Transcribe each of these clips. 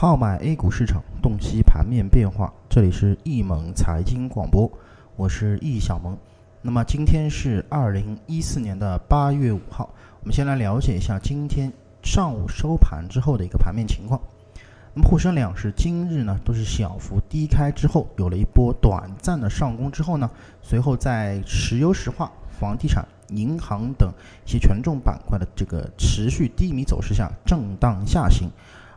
号买 A 股市场，洞悉盘面变化。这里是易盟财经广播，我是易小萌。那么今天是二零一四年的八月五号，我们先来了解一下今天上午收盘之后的一个盘面情况。那么沪深两市今日呢都是小幅低开之后，有了一波短暂的上攻之后呢，随后在石油石化、房地产。银行等一些权重板块的这个持续低迷走势下震荡下行，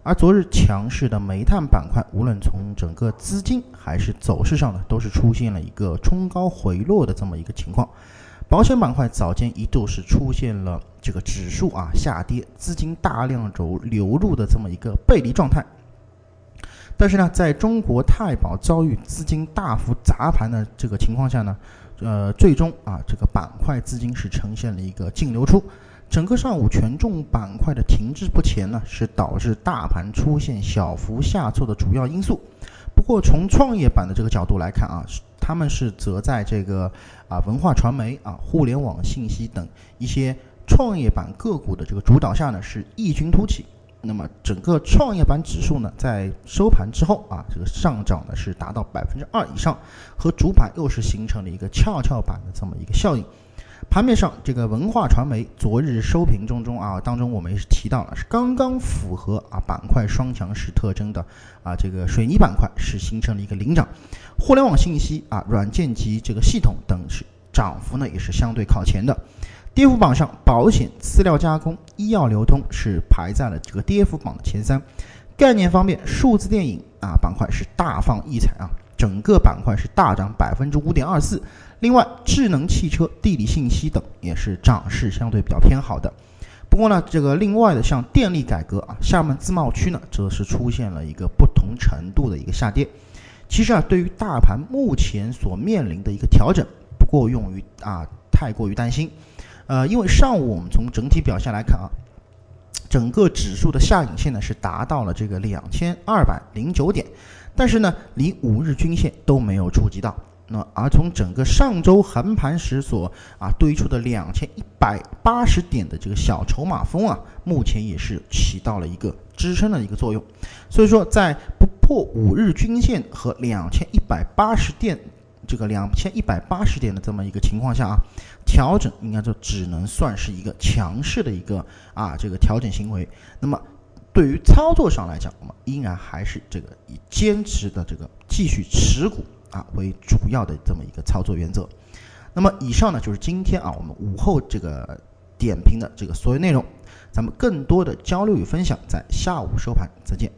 而昨日强势的煤炭板块，无论从整个资金还是走势上呢，都是出现了一个冲高回落的这么一个情况。保险板块早间一度是出现了这个指数啊下跌，资金大量走流入的这么一个背离状态。但是呢，在中国太保遭遇资金大幅砸盘的这个情况下呢。呃，最终啊，这个板块资金是呈现了一个净流出，整个上午权重板块的停滞不前呢，是导致大盘出现小幅下挫的主要因素。不过从创业板的这个角度来看啊，他们是则在这个啊文化传媒啊、互联网信息等一些创业板个股的这个主导下呢，是异军突起。那么整个创业板指数呢，在收盘之后啊，这个上涨呢是达到百分之二以上，和主板又是形成了一个跷跷板的这么一个效应。盘面上，这个文化传媒昨日收评中中啊，当中我们也是提到了，是刚刚符合啊板块双强势特征的啊这个水泥板块是形成了一个领涨，互联网信息啊、软件及这个系统等是涨幅呢也是相对靠前的。跌幅榜上，保险、饲料加工、医药流通是排在了这个跌幅榜的前三。概念方面，数字电影啊板块是大放异彩啊，整个板块是大涨百分之五点二四。另外，智能汽车、地理信息等也是涨势相对比较偏好的。不过呢，这个另外的像电力改革啊，厦门自贸区呢，则是出现了一个不同程度的一个下跌。其实啊，对于大盘目前所面临的一个调整，不过用于啊太过于担心。呃，因为上午我们从整体表现来看啊，整个指数的下影线呢是达到了这个两千二百零九点，但是呢，离五日均线都没有触及到。那而从整个上周横盘时所啊堆出的两千一百八十点的这个小筹码峰啊，目前也是起到了一个支撑的一个作用。所以说，在不破五日均线和两千一百八十点。这个两千一百八十点的这么一个情况下啊，调整应该就只能算是一个强势的一个啊这个调整行为。那么对于操作上来讲，我们依然还是这个以坚持的这个继续持股啊为主要的这么一个操作原则。那么以上呢就是今天啊我们午后这个点评的这个所有内容，咱们更多的交流与分享在下午收盘，再见。